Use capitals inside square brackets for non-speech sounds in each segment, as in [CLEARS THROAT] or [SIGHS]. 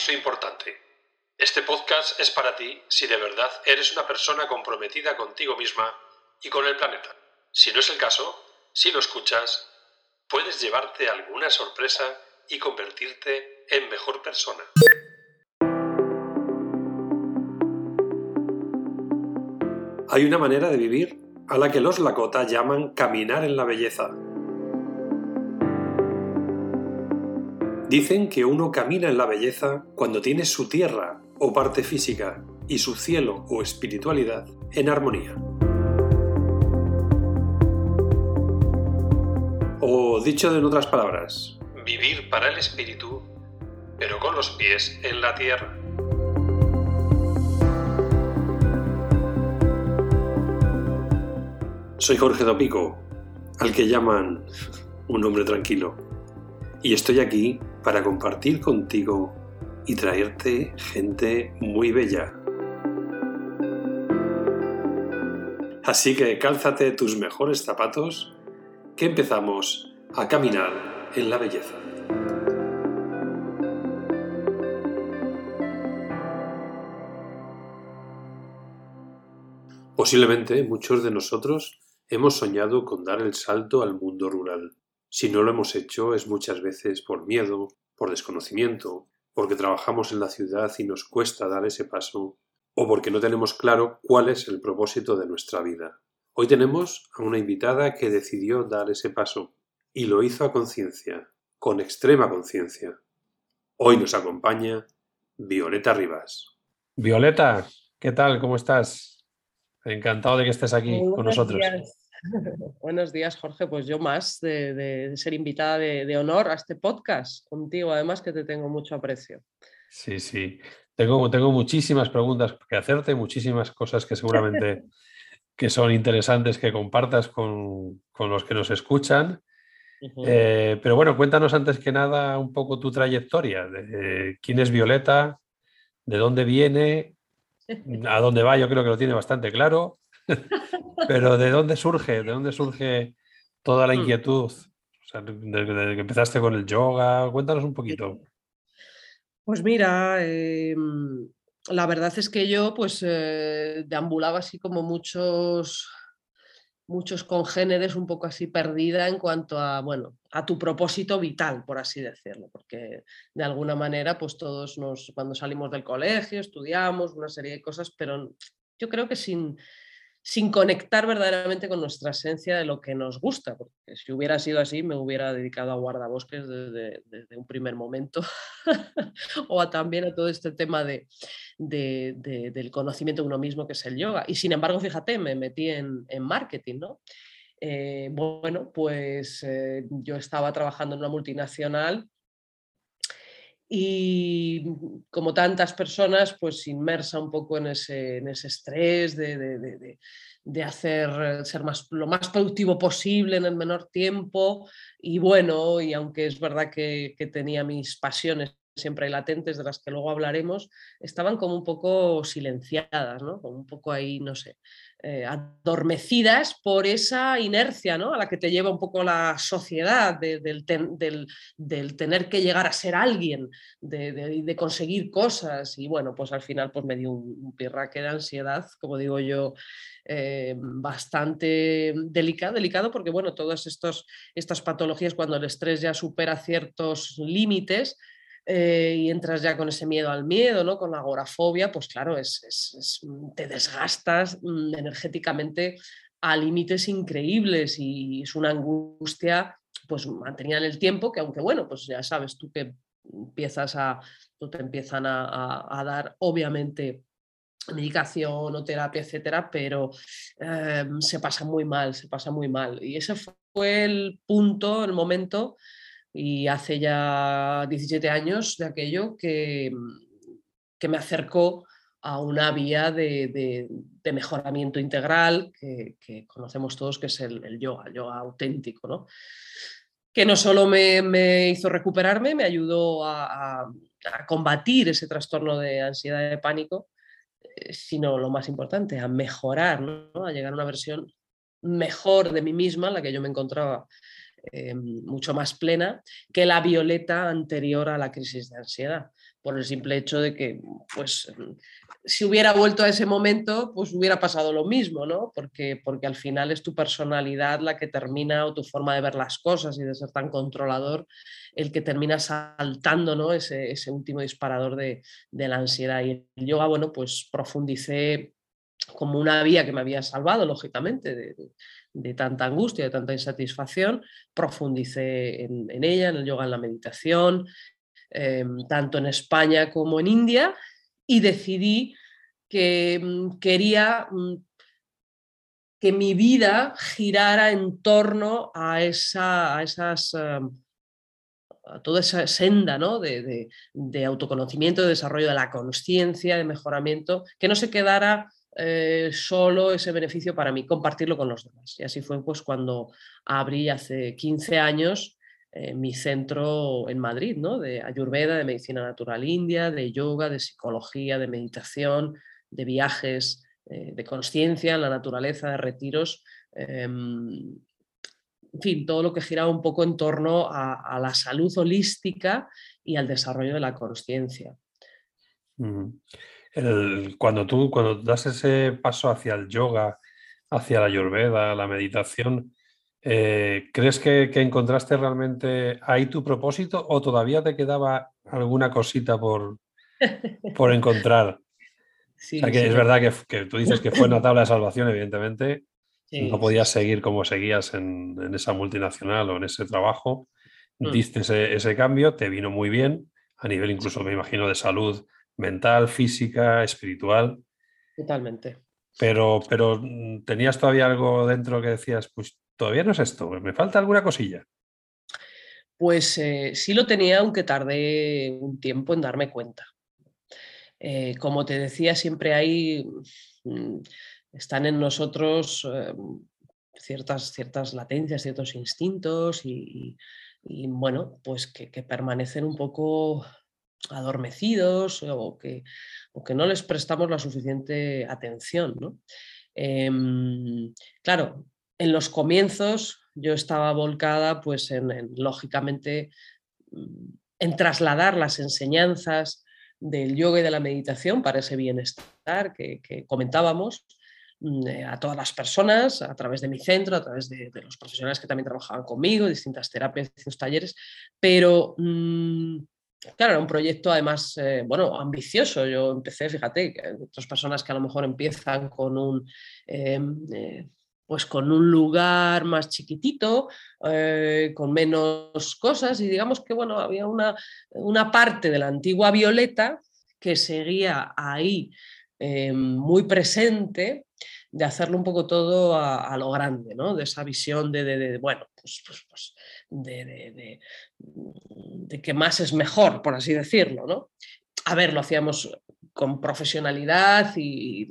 Aviso importante. Este podcast es para ti si de verdad eres una persona comprometida contigo misma y con el planeta. Si no es el caso, si lo escuchas, puedes llevarte alguna sorpresa y convertirte en mejor persona. Hay una manera de vivir a la que los Lakota llaman caminar en la belleza. Dicen que uno camina en la belleza cuando tiene su tierra o parte física y su cielo o espiritualidad en armonía. O dicho en otras palabras, vivir para el espíritu, pero con los pies en la tierra. Soy Jorge Dopico, al que llaman un hombre tranquilo, y estoy aquí para compartir contigo y traerte gente muy bella. Así que cálzate tus mejores zapatos, que empezamos a caminar en la belleza. Posiblemente muchos de nosotros hemos soñado con dar el salto al mundo rural. Si no lo hemos hecho es muchas veces por miedo, por desconocimiento, porque trabajamos en la ciudad y nos cuesta dar ese paso, o porque no tenemos claro cuál es el propósito de nuestra vida. Hoy tenemos a una invitada que decidió dar ese paso, y lo hizo a conciencia, con extrema conciencia. Hoy nos acompaña Violeta Rivas. Violeta, ¿qué tal? ¿Cómo estás? Encantado de que estés aquí con nosotros. [LAUGHS] Buenos días, Jorge. Pues yo más de, ser invitada de, honor a este podcast contigo, además que te tengo mucho aprecio. Sí, sí. Tengo, tengo muchísimas preguntas que hacerte, muchísimas cosas que seguramente [LAUGHS] que son interesantes que compartas con, los que nos escuchan. Eh, pero bueno, cuéntanos antes que nada un poco tu trayectoria. De, ¿Quién es Violeta? ¿De dónde viene? [LAUGHS] ¿A dónde va? Yo creo que lo tiene bastante claro. Pero ¿de dónde surge? ¿De dónde surge toda la mm. inquietud? desde, que empezaste con el yoga, cuéntanos un poquito. Pues mira, em, la verdad es que yo pues eh, deambulaba así como muchos muchos congéneres un poco así perdida en cuanto a, bueno, a tu propósito vital, por así decirlo, porque de alguna manera pues todos nos, cuando salimos del colegio, estudiamos una serie de cosas, pero yo creo que sin, sin conectar verdaderamente con nuestra esencia de lo que nos gusta, porque si hubiera sido así me hubiera dedicado a guardabosques desde, un primer momento [LAUGHS] o también a todo este tema de, del conocimiento de uno mismo que es el yoga. Y sin embargo, fíjate, me metí en, marketing, ¿no? Eh, bueno, pues eh, yo estaba trabajando en una multinacional y como tantas personas, pues inmersa un poco en ese, en ese estrés de, de, de, hacer ser más, lo más productivo posible en el menor tiempo. Y bueno, y aunque es verdad que, que tenía mis pasiones siempre hay latentes, de las que luego hablaremos, estaban como un poco silenciadas, ¿no? Como un poco ahí, no sé, eh, adormecidas por esa inercia, ¿no? A la que te lleva un poco la sociedad del, tener que llegar a ser alguien, de, conseguir cosas. Y bueno, pues al final pues me dio un, pirraque de ansiedad, como digo yo, eh, bastante delicado, delicado porque bueno, todas estos, estas patologías cuando el estrés ya supera ciertos límites, eh, y entras ya con ese miedo al miedo, ¿no? con la agorafobia, pues claro, es, mm, te desgastas mm, energéticamente a límites increíbles y es una angustia pues mantenida en el tiempo que aunque bueno, pues ya sabes tú que empiezas a, te empiezan a, dar obviamente medicación o terapia, etcétera, pero em, se pasa muy mal, se pasa muy mal. Y ese fue el punto, el momento y hace ya 17 años de aquello que, que me acercó a una vía de, mejoramiento integral que, conocemos todos, que es el, yoga, el yoga auténtico, ¿no? que no solo me, hizo recuperarme, me ayudó a, combatir ese trastorno de ansiedad y de pánico, eh, sino lo más importante, a mejorar, ¿no? a llegar a una versión mejor de mí misma, la que yo me encontraba eh, mucho más plena que la violeta anterior a la crisis de ansiedad. por el simple hecho de que, pues, si hubiera vuelto a ese momento, pues hubiera pasado lo mismo, ¿no? Porque, porque al final es tu personalidad la que termina, o tu forma de ver las cosas y de ser tan controlador, el que termina saltando, ¿no? Ese, ese último disparador de, de la ansiedad. Y el yoga, bueno, pues profundicé como una vía que me había salvado, lógicamente, de, de tanta angustia, de tanta insatisfacción, profundicé en, ella, en el yoga, en la meditación, em, tanto en España como en India, y decidí que mm, quería mm, que mi vida girara en torno a, esa, a esas... Em, toda esa senda ¿no? de, de autoconocimiento, de desarrollo de la conciencia, de mejoramiento, que no se quedara eh, solo ese beneficio para mí, compartirlo con los demás. Y así fue pues cuando abrí hace 15 años eh, mi centro en Madrid, ¿no? de Ayurveda, de medicina natural india, de yoga, de psicología, de meditación, de viajes, eh, de conciencia en la naturaleza, de retiros. Em, en fin, todo lo que giraba un poco en torno a, la salud holística y al desarrollo de la conciencia cuando tú cuando das ese paso hacia el yoga, hacia la ayurveda, la meditación, eh, ¿crees que, encontraste realmente ahí tu propósito o todavía te quedaba alguna cosita por, por [LAUGHS] encontrar? que es verdad que, tú dices que fue una [LAUGHS] tabla de salvación, evidentemente. no podías seguir como seguías en, esa multinacional o en ese trabajo. Mm. Diste ese, ese, cambio, te vino muy bien, a nivel incluso, me imagino, de salud mental, física, espiritual. Totalmente. Pero, pero mm, tenías todavía algo dentro que decías, pues todavía no es esto, me falta alguna cosilla. Pues eh, sí lo tenía, aunque tardé un tiempo en darme cuenta. Eh, como te decía, siempre hay, mm, están en nosotros eh, ciertas, ciertas latencias, ciertos instintos y, bueno, pues que, permanecen un poco adormecidos o que, que no les prestamos la suficiente atención. Em, claro, en los comienzos yo estaba volcada pues en, lógicamente mm, en trasladar las enseñanzas del yoga y de la meditación para ese bienestar que, comentábamos mm, eh, a todas las personas a través de mi centro, a través de, los profesionales que también trabajaban conmigo, distintas terapias, distintos talleres, pero mm, Claro, era un proyecto además, eh, bueno, ambicioso. Yo empecé, fíjate, otras personas que a lo mejor empiezan con un, em, eh, pues con un lugar más chiquitito, eh, con menos cosas y digamos que, bueno, había una, una parte de la antigua Violeta que seguía ahí muy presente de hacerlo un poco todo a, lo grande, ¿no? De esa visión de, bueno, pues, pues, pues de, que más es mejor, por así decirlo, ¿no? A ver, lo hacíamos con profesionalidad y,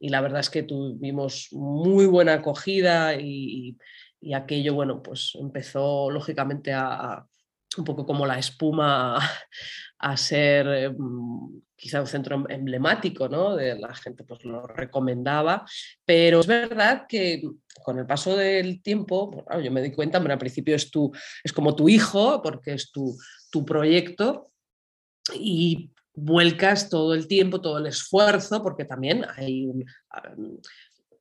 la verdad es que tuvimos muy buena acogida y, aquello, bueno, pues empezó lógicamente a, un poco como la espuma [LAUGHS] a ser em, quizá un centro em, emblemático, ¿no? De la gente pues lo recomendaba, pero es verdad que con el paso del tiempo, yo me di cuenta, al principio es, tu, es como tu hijo, porque es tu, tu proyecto, y vuelcas todo el tiempo, todo el esfuerzo, porque también hay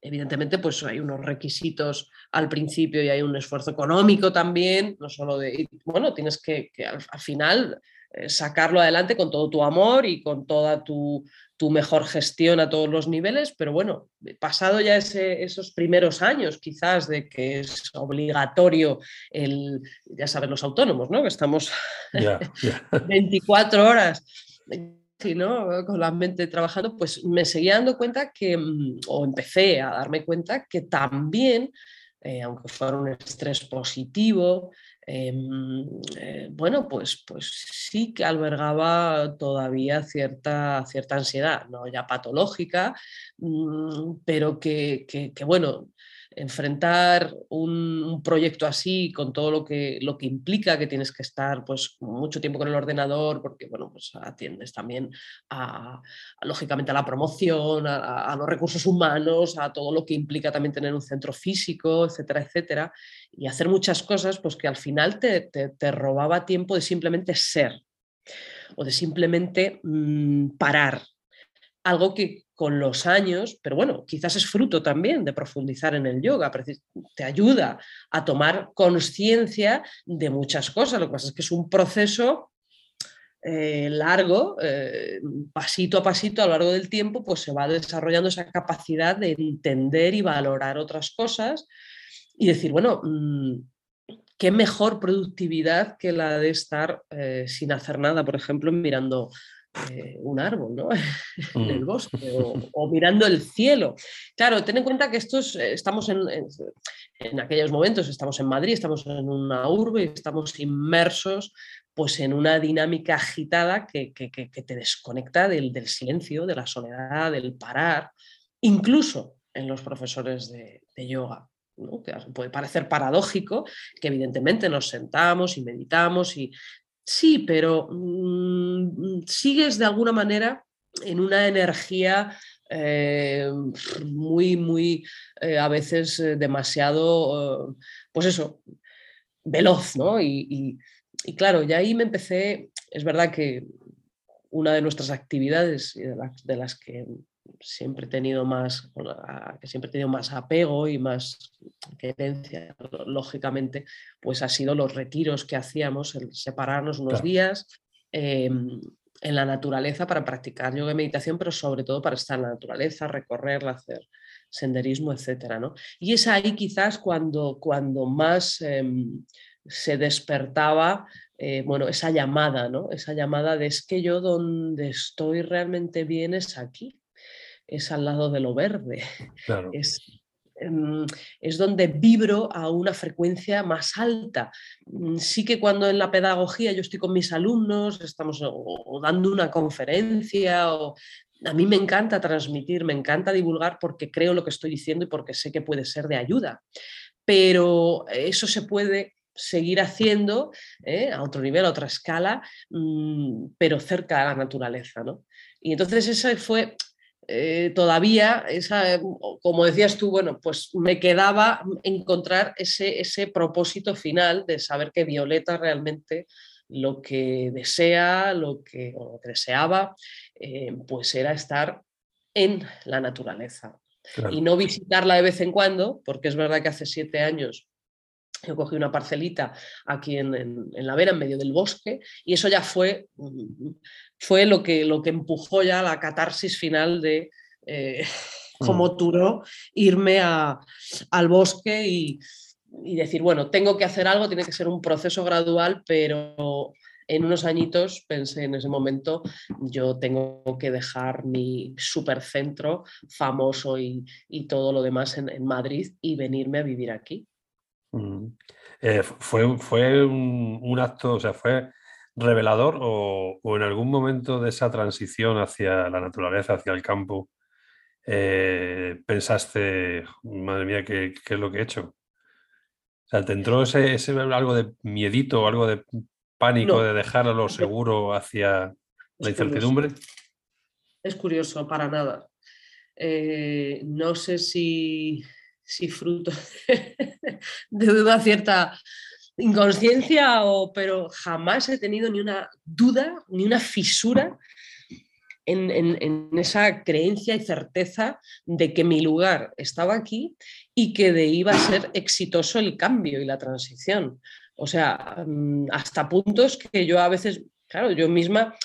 evidentemente pues hay unos requisitos al principio y hay un esfuerzo económico también, no solo de, bueno, tienes que, al, final sacarlo adelante con todo tu amor y con toda tu, mejor gestión a todos los niveles, pero bueno, pasado ya esos primeros años quizás de que es obligatorio el, ya saben los autónomos, ¿no? Que estamos 24 [LAUGHS] horas ¿no? con la mente trabajando, pues me seguía dando cuenta que, o empecé a darme cuenta que también, eh, aunque fuera un estrés positivo, Em, eh, bueno, pues, pues sí que albergaba todavía cierta, cierta ansiedad, no ya patológica, mm, pero que, que bueno, enfrentar un, proyecto así con todo lo que, lo que implica que tienes que estar pues mucho tiempo con el ordenador porque bueno pues atiendes también a, lógicamente a la promoción a, los recursos humanos a todo lo que implica también tener un centro físico etcétera etcétera y hacer muchas cosas pues que al final te, te, robaba tiempo de simplemente ser o de simplemente mm, parar. Algo que con los años, pero bueno, quizás es fruto también de profundizar en el yoga, te ayuda a tomar conciencia de muchas cosas. Lo que pasa es que es un proceso eh, largo, eh, pasito a pasito a lo largo del tiempo, pues se va desarrollando esa capacidad de entender y valorar otras cosas y decir, bueno, mm, qué mejor productividad que la de estar eh, sin hacer nada, por ejemplo, mirando un árbol ¿no? [LAUGHS] en el mm. bosque o, mirando el cielo. Claro, ten en cuenta que estos, estamos en, en, aquellos momentos, estamos en Madrid, estamos en una urbe, estamos inmersos pues en una dinámica agitada que, te desconecta del, silencio, de la soledad, del parar, incluso en los profesores de, yoga. Que puede parecer paradójico que evidentemente nos sentamos y meditamos y sí, pero mm, sigues de alguna manera en una energía eh, muy, muy, eh, a veces eh, demasiado, pues eso, veloz, ¿no? y, y claro, ya ahí me empecé, es verdad que una de nuestras actividades de, las, que siempre he tenido más, que siempre he tenido más apego y más querencia, lógicamente, pues ha sido los retiros que hacíamos, el separarnos unos días em, en la naturaleza para practicar yoga y meditación, pero sobre todo para estar en la naturaleza, recorrerla, hacer senderismo, etcétera, ¿no? Y es ahí quizás cuando, cuando más em, se despertaba eh, bueno, esa llamada, ¿no? Esa llamada de es que yo donde estoy realmente bien es aquí, es al lado de lo verde, es, em, es donde vibro a una frecuencia más alta. Mm, sí que cuando en la pedagogía yo estoy con mis alumnos, estamos dando una conferencia o a mí me encanta transmitir, me encanta divulgar porque creo lo que estoy diciendo y porque sé que puede ser de ayuda. Pero eso se puede seguir haciendo ¿eh? a otro nivel, a otra escala, mm, pero cerca de la naturaleza. ¿no? Y entonces esa fue eh, todavía, esa, como decías tú, bueno, pues me quedaba encontrar ese, ese propósito final de saber que Violeta realmente lo que desea, lo que, deseaba, eh, pues era estar en la naturaleza. Y no visitarla de vez en cuando, porque es verdad que hace siete años yo cogí una parcelita aquí en, La Vera, en medio del bosque, y eso ya fue, mm, fue lo, que, lo que empujó ya la catarsis final de, eh, como [LAUGHS] mm. Turo, irme al bosque y, decir, bueno, tengo que hacer algo, tiene que ser un proceso gradual, pero en unos añitos pensé en ese momento, yo tengo que dejar mi supercentro famoso y, todo lo demás en Madrid y venirme a vivir aquí. Eh, fue, fue un, acto, o sea, fue revelador o, en algún momento de esa transición hacia la naturaleza, hacia el campo, eh, pensaste, madre mía, ¿qué, es lo que he hecho? O sea, ¿te entró ese, algo de miedito, algo de pánico de dejarlo seguro hacia la incertidumbre? Es curioso, para nada. Eh, no sé si si fruto [LAUGHS] de una cierta inconsciencia, o, pero jamás he tenido ni una duda, ni una fisura en, esa creencia y certeza de que mi lugar estaba aquí y que de iba a ser exitoso el cambio y la transición. O sea, mm, hasta puntos que yo a veces, claro, yo misma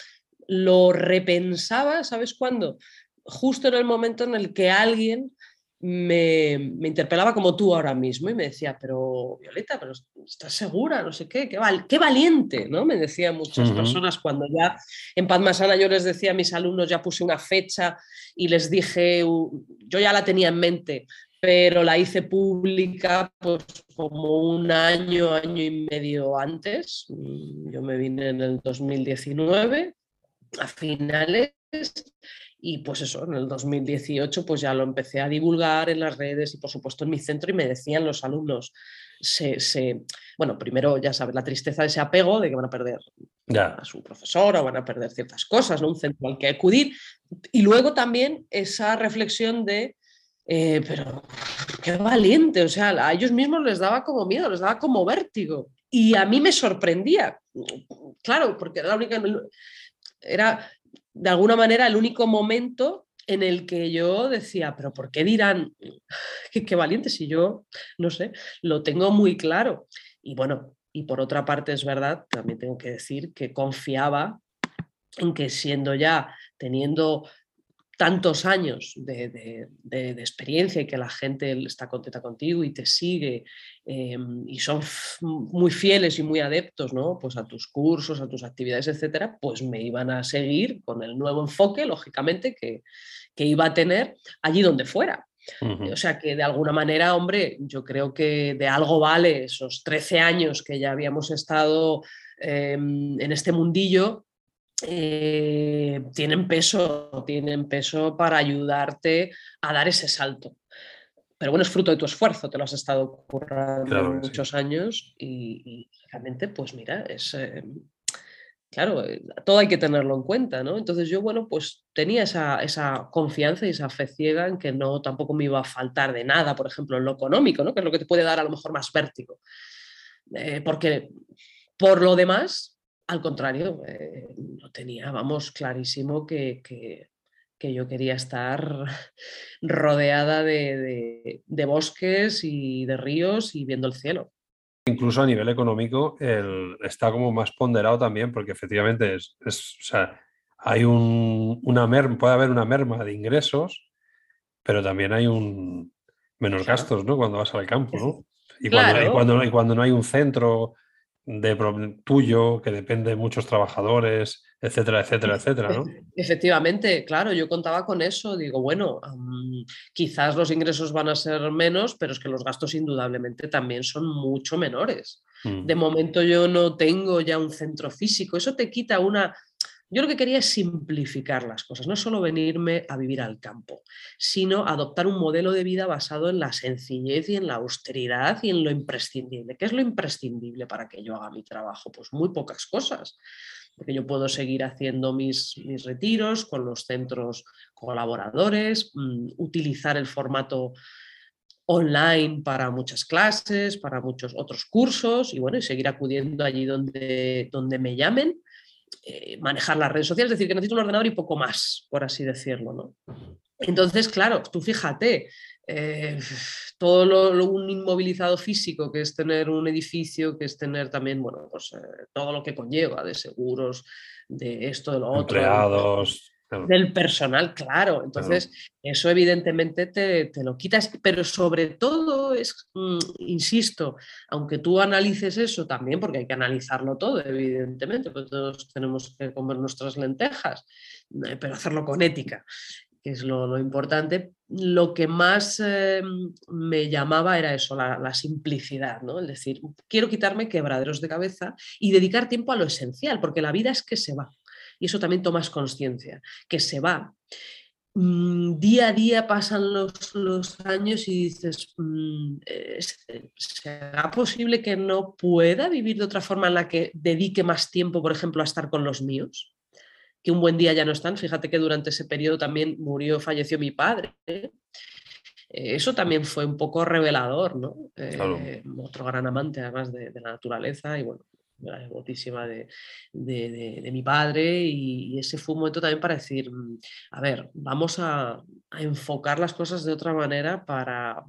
lo repensaba, ¿sabes cuándo? Justo en el momento en el que alguien me, interpelaba como tú ahora mismo y me decía, pero Violeta, pero ¿estás segura? No sé qué, qué, qué valiente, ¿no? Me decían muchas personas cuando ya en Padmasana yo les decía a mis alumnos, ya puse una fecha y les dije, yo ya la tenía en mente, pero la hice pública pues como un año, año y medio antes. Yo me vine en el 2019, a finales, y pues eso, en el 2018 pues ya lo empecé a divulgar en las redes y por supuesto en mi centro y me decían los alumnos, se, bueno, primero ya sabes, la tristeza de ese apego de que van a perder a su profesora o van a perder ciertas cosas, ¿no? un centro al que acudir. Y luego también esa reflexión de, eh, pero qué valiente, o sea, a ellos mismos les daba como miedo, les daba como vértigo. Y a mí me sorprendía, claro, porque era la única, era de alguna manera el único momento en el que yo decía, pero ¿por qué dirán [SIGHS] qué, valiente si yo, no sé, lo tengo muy claro? Y bueno, y por otra parte es verdad, también tengo que decir que confiaba en que siendo ya, teniendo tantos años de, experiencia y que la gente está contenta contigo y te sigue em, y son muy fieles y muy adeptos ¿no? pues a tus cursos, a tus actividades, etcétera, pues me iban a seguir con el nuevo enfoque, lógicamente, que, iba a tener allí donde fuera. O sea que de alguna manera, hombre, yo creo que de algo vale esos 13 años que ya habíamos estado em, en este mundillo eh, tienen peso, tienen peso para ayudarte a dar ese salto. Pero bueno, es fruto de tu esfuerzo, te lo has estado currando muchos años y, realmente, pues mira, es... Eh, claro, eh, todo hay que tenerlo en cuenta, ¿no? Entonces yo, bueno, pues tenía esa, esa, confianza y esa fe ciega en que no tampoco me iba a faltar de nada, por ejemplo, en lo económico, ¿no? Que es lo que te puede dar a lo mejor más vértigo. porque por lo demás, al contrario, eh, no tenía, vamos, clarísimo que, yo quería estar [LAUGHS] rodeada de, bosques y de ríos y viendo el cielo. Incluso a nivel económico está como más ponderado también, porque efectivamente es, hay una merma, puede haber una merma de ingresos, pero también hay un menos gastos, ¿no? Cuando vas al campo, ¿no? Y, cuando, y cuando no hay un centro de tuyo, que depende de muchos trabajadores, etcétera, etcétera, [LAUGHS] etcétera, ¿no? Efectivamente, claro, yo contaba con eso, digo, bueno, quizás los ingresos van a ser menos, pero es que los gastos indudablemente también son mucho menores. Mm. De momento yo no tengo ya un centro físico, eso te quita una yo lo que quería es simplificar las cosas, no solo venirme a vivir al campo, sino adoptar un modelo de vida basado en la sencillez y en la austeridad y en lo imprescindible. ¿Qué es lo imprescindible para que yo haga mi trabajo? Pues muy pocas cosas, porque yo puedo seguir haciendo mis, mis retiros con los centros colaboradores, mm, utilizar el formato online para muchas clases, para muchos otros cursos y bueno, seguir acudiendo allí donde, donde me llamen eh, manejar las redes sociales, es decir, que necesito un ordenador y poco más, por así decirlo. ¿no? Entonces, claro, tú fíjate, eh, todo lo, un inmovilizado físico que es tener un edificio, que es tener también, bueno, pues eh, todo lo que conlleva de seguros, de esto, de lo otro. Empleados del personal, claro. Entonces, eso evidentemente te, lo quitas, pero sobre todo mm, insisto, aunque tú analices eso también, porque hay que analizarlo todo, evidentemente, pues todos tenemos que comer nuestras lentejas, eh, pero hacerlo con ética, que es lo, importante. Lo que más eh, me llamaba era eso, la, la, simplicidad, ¿no? Es decir, quiero quitarme quebraderos de cabeza y dedicar tiempo a lo esencial, porque la vida es que se va y eso también tomas conciencia, que se va. Mm, día a día pasan los, años y dices, mm, ¿será posible que no pueda vivir de otra forma en la que dedique más tiempo, por ejemplo, a estar con los míos? Que un buen día ya no están. Fíjate que durante ese periodo también murió, falleció mi padre. Eh, eso también fue un poco revelador, ¿no? Eh, otro gran amante además de, de, la naturaleza y bueno, la devotísima de, mi padre y, ese fue un momento también para decir, mm, a ver, vamos a, enfocar las cosas de otra manera para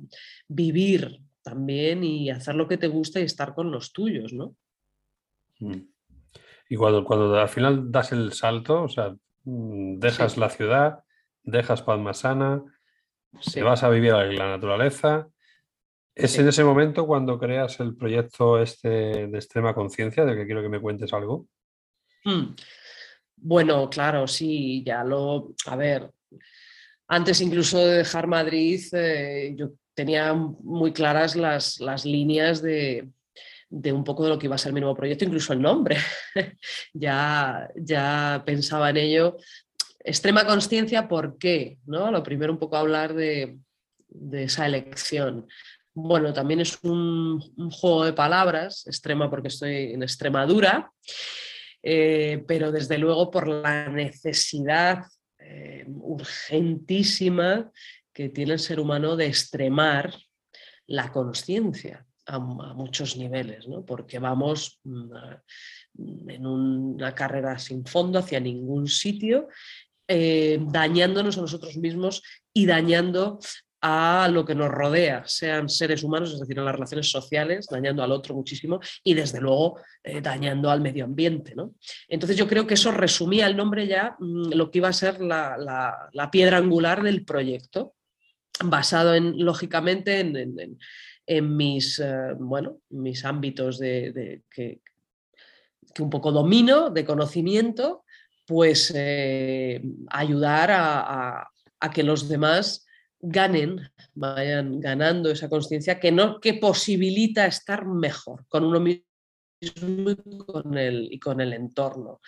vivir también y hacer lo que te gusta y estar con los tuyos, ¿no? Mm. Y cuando, cuando al final das el salto, o sea, mm, dejas la ciudad, dejas Palmasana, se vas a vivir en la naturaleza, ¿Es en ese momento cuando creas el proyecto este de extrema conciencia, de que quiero que me cuentes algo? Hmm. Bueno, claro, sí, ya lo. A ver, antes incluso de dejar Madrid, eh, yo tenía muy claras las, las líneas de, un poco de lo que iba a ser mi nuevo proyecto, incluso el nombre. [LAUGHS] ya, ya pensaba en ello. Extrema conciencia, ¿por qué? ¿No? Lo primero, un poco hablar de, de esa elección. Bueno, también es un, juego de palabras, extrema porque estoy en Extremadura, eh, pero desde luego por la necesidad eh, urgentísima que tiene el ser humano de extremar la conciencia. a, muchos niveles, ¿no? porque vamos mm, en una carrera sin fondo hacia ningún sitio, eh, dañándonos a nosotros mismos y dañando a lo que nos rodea, sean seres humanos, es decir, a las relaciones sociales, dañando al otro muchísimo y desde luego eh, dañando al medio ambiente. ¿no? Entonces yo creo que eso resumía el nombre ya mm, lo que iba a ser la, piedra angular del proyecto, basado en, lógicamente, en, mis, eh, bueno, mis ámbitos de, que, un poco domino, de conocimiento, pues eh, ayudar a que los demás ganen, vayan ganando esa conciencia que, no, que posibilita estar mejor con uno mismo y con el, y con el entorno.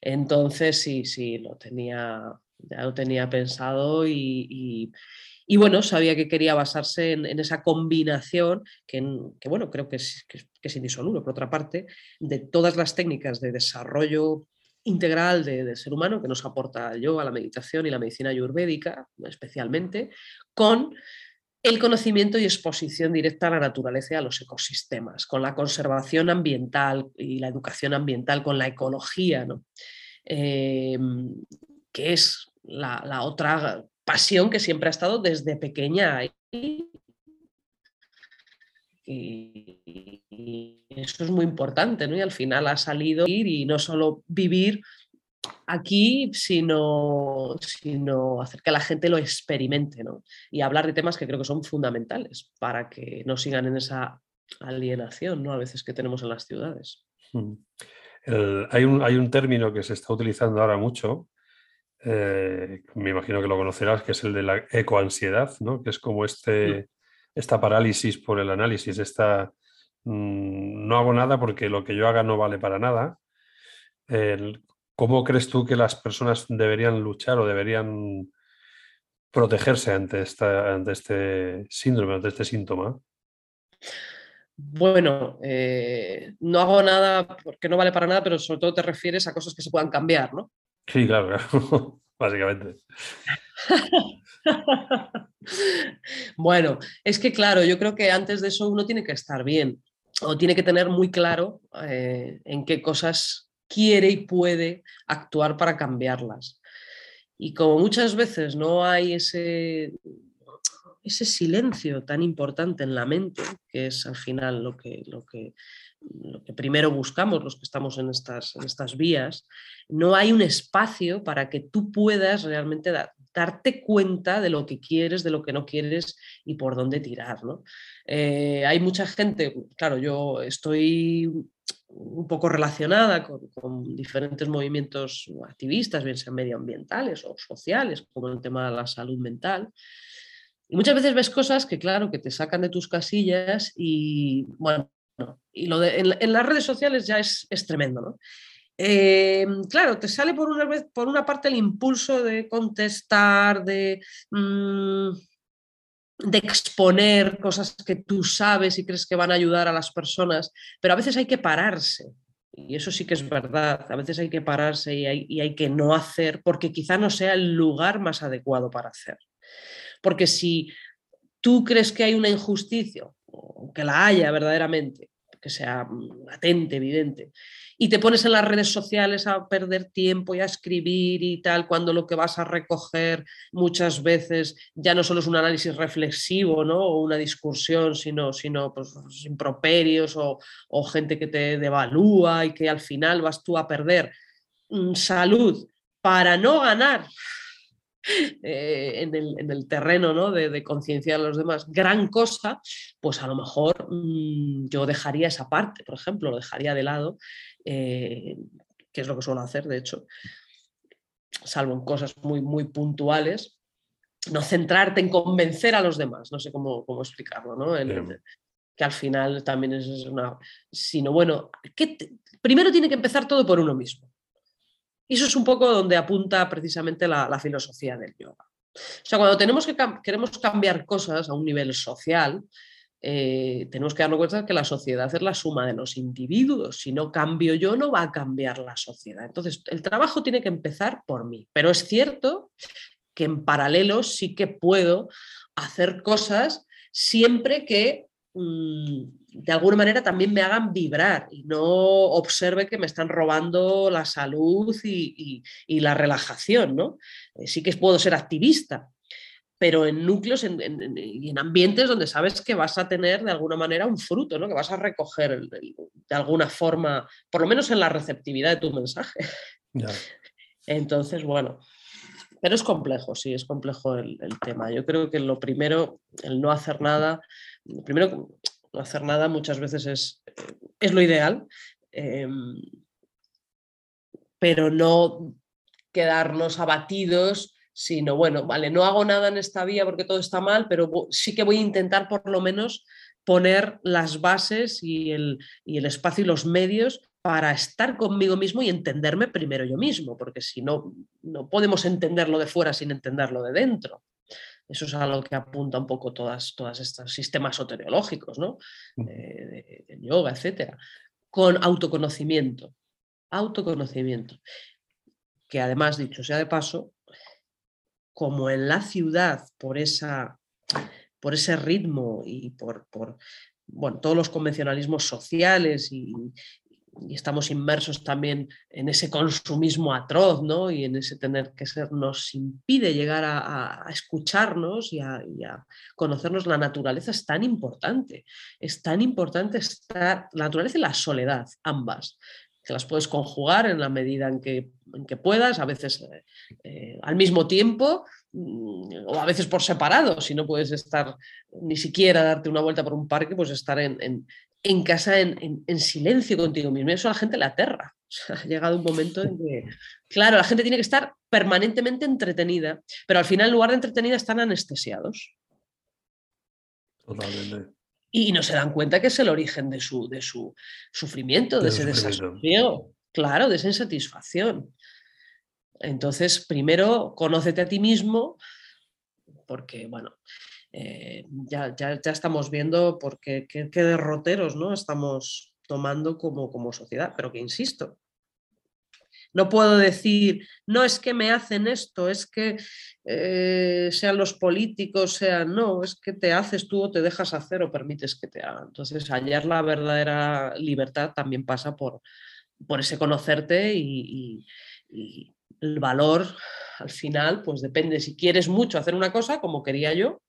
Entonces, sí, sí, lo tenía, ya lo tenía pensado y, bueno, sabía que quería basarse en, esa combinación que, que, bueno, creo que es, que es indisoluble, por otra parte, de todas las técnicas de desarrollo integral del ser humano que nos aporta el yoga, la meditación y la medicina ayurvédica, especialmente, con el conocimiento y exposición directa a la naturaleza y a los ecosistemas, con la conservación ambiental y la educación ambiental, con la ecología, ¿no? Em, que es la, la, otra pasión que siempre ha estado desde pequeña ahí y, eso es muy importante, ¿no? Y al final ha salido ir y no solo vivir aquí, sino, sino hacer que la gente lo experimente, ¿no? Y hablar de temas que creo que son fundamentales para que no sigan en esa alienación, ¿no? A veces que tenemos en las ciudades. Mm. hay, un, hay, un, término que se está utilizando ahora mucho, eh, me imagino que lo conocerás, que es el de la ecoansiedad, ¿no? Que es como este... Mm esta parálisis por el análisis, esta mm, no hago nada porque lo que yo haga no vale para nada. ¿Cómo crees tú que las personas deberían luchar o deberían protegerse ante, esta, ante este síndrome, ante este síntoma? Bueno, eh, no hago nada porque no vale para nada, pero sobre todo te refieres a cosas que se puedan cambiar, ¿no? Sí, claro, claro. [LAUGHS] básicamente. [LAUGHS] bueno, es que claro, yo creo que antes de eso uno tiene que estar bien o tiene que tener muy claro eh, en qué cosas quiere y puede actuar para cambiarlas. Y como muchas veces no hay ese, silencio tan importante en la mente, que es al final lo que primero buscamos los que estamos en estas, en estas vías, no hay un espacio para que tú puedas realmente dar, darte cuenta de lo que quieres, de lo que no quieres y por dónde tirar. ¿no? Eh, hay mucha gente, claro, yo estoy un poco relacionada con, diferentes movimientos activistas, bien sean medioambientales o sociales, como el tema de la salud mental. Y muchas veces ves cosas que, claro, que te sacan de tus casillas y, bueno, y lo de, en, las redes sociales ya es, es tremendo, ¿no? Em, claro, te sale por una, vez, por una parte el impulso de contestar, de, mm, de exponer cosas que tú sabes y crees que van a ayudar a las personas, pero a veces hay que pararse. Y eso sí que es verdad, a veces hay que pararse y hay, y hay que no hacer porque quizá no sea el lugar más adecuado para hacer. Porque si tú crees que hay una injusticia, o que la haya verdaderamente, que sea mm, latente, evidente, y te pones en las redes sociales a perder tiempo y a escribir y tal, cuando lo que vas a recoger muchas veces ya no solo es un análisis reflexivo ¿no? o una discusión, sino, sino pues, improperios o, o gente que te devalúa y que al final vas tú a perder mm, salud para no ganar eh, en, el, terreno ¿no? de, de concienciar a los demás gran cosa, pues a lo mejor mm, yo dejaría esa parte, por ejemplo, lo dejaría de lado, eh, que es lo que suelo hacer, de hecho, salvo en cosas muy, muy puntuales, no centrarte en convencer a los demás, no sé cómo, cómo explicarlo, ¿no? que al final también es una... Sino bueno, que primero tiene que empezar todo por uno mismo. Y eso es un poco donde apunta precisamente la, filosofía del yoga. O sea, cuando tenemos que queremos cambiar cosas a un nivel social, eh, tenemos que darnos cuenta que la sociedad es la suma de los individuos. Si no cambio yo, no va a cambiar la sociedad. Entonces, el trabajo tiene que empezar por mí. Pero es cierto que en paralelo sí que puedo hacer cosas siempre que mm, de alguna manera también me hagan vibrar y no observe que me están robando la salud y, la relajación, ¿no? Eh, sí que puedo ser activista, pero en núcleos y en ambientes donde sabes que vas a tener de alguna manera un fruto, ¿no? que vas a recoger de alguna forma, por lo menos en la receptividad de tu mensaje. Entonces, bueno, pero es complejo, sí, es complejo el, tema. Yo creo que lo primero, el no hacer nada, primero, no hacer nada muchas veces es, es lo ideal, em, pero no quedarnos abatidos sino bueno, vale, no hago nada en esta vía porque todo está mal, pero sí que voy a intentar por lo menos poner las bases y el, y el espacio y los medios para estar conmigo mismo y entenderme primero yo mismo, porque si no, no podemos entenderlo de fuera sin entenderlo de dentro. Eso es algo que apunta un poco todas, todas estos sistemas soteriológicos, ¿no? Mm. Eh, de, yoga, etcétera. Con autoconocimiento. Autoconocimiento. Que además, dicho sea de paso, como en la ciudad, por, esa, por ese ritmo y por, bueno, todos los convencionalismos sociales y, estamos inmersos también en ese consumismo atroz ¿no? y en ese tener que ser, nos impide llegar a, escucharnos y a, conocernos. La naturaleza es tan importante, es tan importante estar, la naturaleza y la soledad, ambas que las puedes conjugar en la medida en que, en que puedas, a veces eh, eh, al mismo tiempo mm, o a veces por separado, si no puedes estar ni siquiera darte una vuelta por un parque, pues estar en, en, casa en, silencio contigo mismo. Eso la gente le aterra. ha llegado un momento en que, claro, la gente tiene que estar permanentemente entretenida, pero al final en lugar de entretenida están anestesiados. Totalmente y no se dan cuenta que es el origen de su, de su sufrimiento, de, ese desasosiego, claro, de esa insatisfacción. Entonces, primero, conócete a ti mismo, porque, bueno, eh, ya, ya, ya, estamos viendo por qué, qué, derroteros ¿no? estamos tomando como, como sociedad, pero que insisto, no puedo decir, no es que me hacen esto, es que eh, sean los políticos, sean, no, es que te haces tú o te dejas hacer o permites que te hagan. Entonces, hallar la verdadera libertad también pasa por, por ese conocerte y, el valor al final, pues depende. Si quieres mucho hacer una cosa, como quería yo,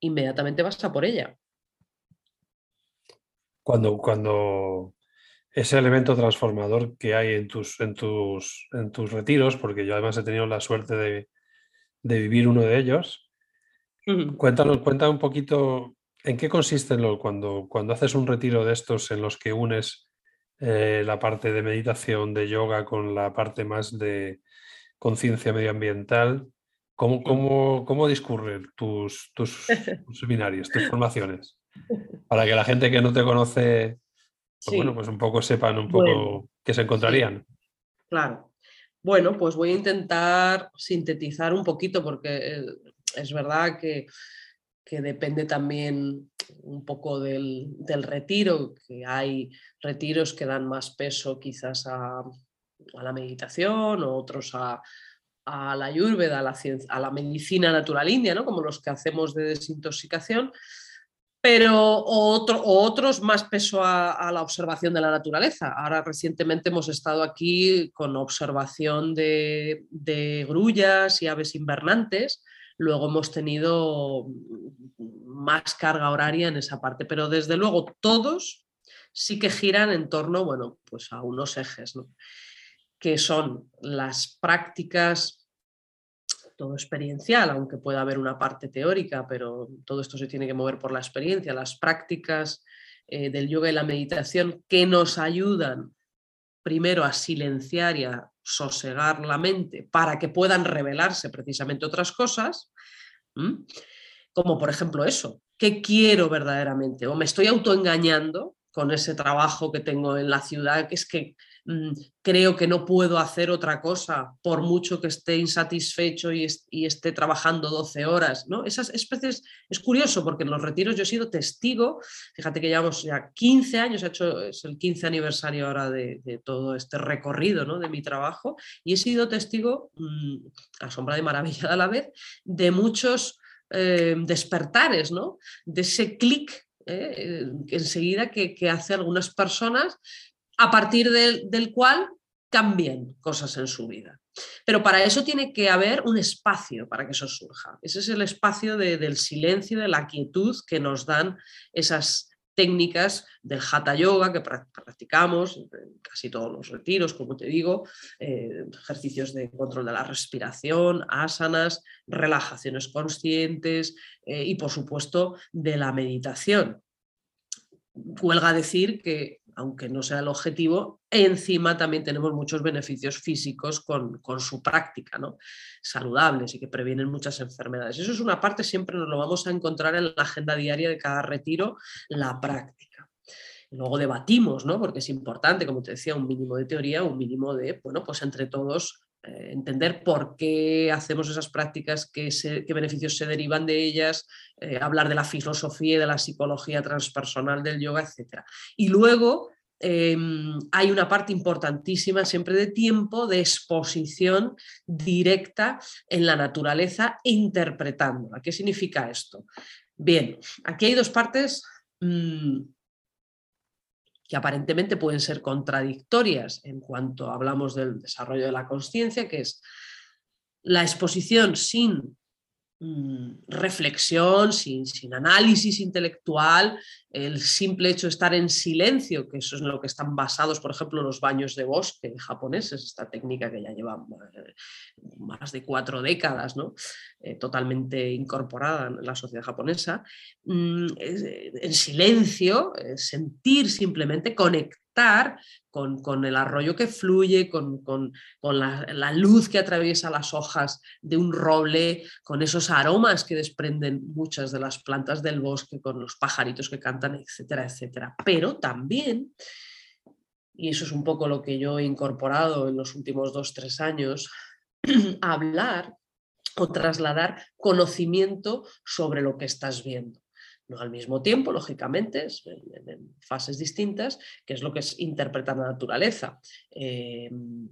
inmediatamente vas a por ella. Cuando, cuando ese elemento transformador que hay en tus, en tus, en tus retiros, porque yo además he tenido la suerte de, vivir uno de ellos. Cuéntanos, cuenta un poquito en qué consiste lo, cuando, cuando haces un retiro de estos en los que unes eh, la parte de meditación, de yoga, con la parte más de conciencia medioambiental. ¿Cómo, cómo, cómo discurren tus, tus [LAUGHS] seminarios, tus formaciones? Para que la gente que no te conoce pues bueno, pues un poco sepan un poco qué se encontrarían. claro. Bueno, pues voy a intentar sintetizar un poquito porque eh, es verdad que, depende también un poco del, retiro, que hay retiros que dan más peso quizás a, la meditación, o otros a, la ayurveda, a la, a la medicina natural india, ¿no? como los que hacemos de desintoxicación pero otros más peso a, la observación de la naturaleza. Ahora recientemente hemos estado aquí con observación de, grullas y aves invernantes, luego hemos tenido más carga horaria en esa parte, pero desde luego todos sí que giran en torno, bueno, pues a unos ejes, que son las prácticas todo experiencial, aunque pueda haber una parte teórica, pero todo esto se tiene que mover por la experiencia, las prácticas eh, del yoga y la meditación que nos ayudan primero a silenciar y a sosegar la mente para que puedan revelarse precisamente otras cosas, como por ejemplo eso, ¿qué quiero verdaderamente? ¿O me estoy autoengañando con ese trabajo que tengo en la ciudad, que es que creo que no puedo hacer otra cosa por mucho que esté insatisfecho y, esté trabajando 12 horas. ¿no? Esas especies es curioso porque en los retiros yo he sido testigo, fíjate que llevamos ya 15 años, hecho, es el 15 aniversario ahora de, todo este recorrido ¿no? de mi trabajo y he sido testigo, mm, a sombra de maravilla a la vez, de muchos eh, despertares, ¿no? De ese clic ¿eh? enseguida que, que, hace algunas personas a partir del cual cambian cosas en su vida. Pero para eso tiene que haber un espacio para que eso surja. Ese es el espacio del silencio, de la quietud que nos dan esas técnicas del hatha yoga que practicamos en casi todos los retiros, como te digo, eh, ejercicios de control de la respiración, asanas, relajaciones conscientes eh, y por supuesto de la meditación. Huelga decir que aunque no sea el objetivo, encima también tenemos muchos beneficios físicos con, su práctica, ¿no? saludables y que previenen muchas enfermedades. Eso es una parte, siempre nos lo vamos a encontrar en la agenda diaria de cada retiro, la práctica. Luego debatimos, ¿no? porque es importante, como te decía, un mínimo de teoría, un mínimo de, bueno, pues entre todos entender por qué hacemos esas prácticas, qué, beneficios se derivan de ellas, eh, hablar de la filosofía y de la psicología transpersonal del yoga, etc. Y luego em, hay una parte importantísima siempre de tiempo de exposición directa en la naturaleza interpretándola. ¿Qué significa esto? Bien, aquí hay dos partes mm, que aparentemente pueden ser contradictorias en cuanto hablamos del desarrollo de la conciencia, que es la exposición sin reflexión, sin, análisis intelectual, el simple hecho de estar en silencio, que eso es en lo que están basados, por ejemplo, los baños de bosque japoneses, esta técnica que ya lleva eh, más de cuatro décadas, ¿no? Eh, totalmente incorporada en la sociedad japonesa, mm, en silencio, eh, sentir simplemente, conectar con, el arroyo que fluye, con, la, luz que atraviesa las hojas de un roble, con esos aromas que desprenden muchas de las plantas del bosque, con los pajaritos que cantan, etcétera, etcétera. Pero también, y eso es un poco lo que yo he incorporado en los últimos dos, tres años, [CLEARS THROAT] hablar o trasladar conocimiento sobre lo que estás viendo no al mismo tiempo, lógicamente, en, fases distintas, que es lo que es interpretar la naturaleza. Em,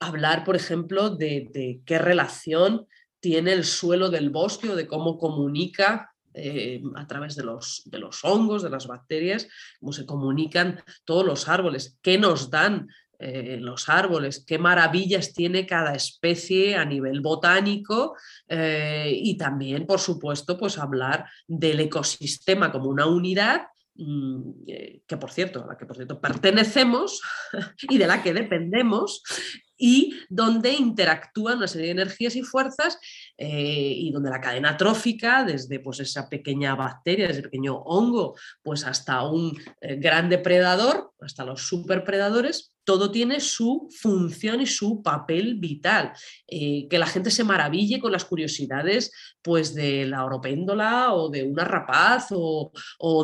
hablar, por ejemplo, de, qué relación tiene el suelo del bosque o de cómo comunica em, a través de los, de los, hongos, de las bacterias, cómo se comunican todos los árboles, qué nos dan eh, los árboles, qué maravillas tiene cada especie a nivel botánico eh, y también, por supuesto, pues hablar del ecosistema como una unidad mm, eh, que por cierto, a la que por cierto pertenecemos [LAUGHS] y de la que dependemos y donde interactúan una serie de energías y fuerzas y donde la cadena trófica, desde pues, esa pequeña bacteria, desde pequeño hongo, pues hasta un gran depredador, hasta los superpredadores, todo tiene su función y su papel vital. Eh, que la gente se maraville con las curiosidades pues, de la oropéndola o de una rapaz o,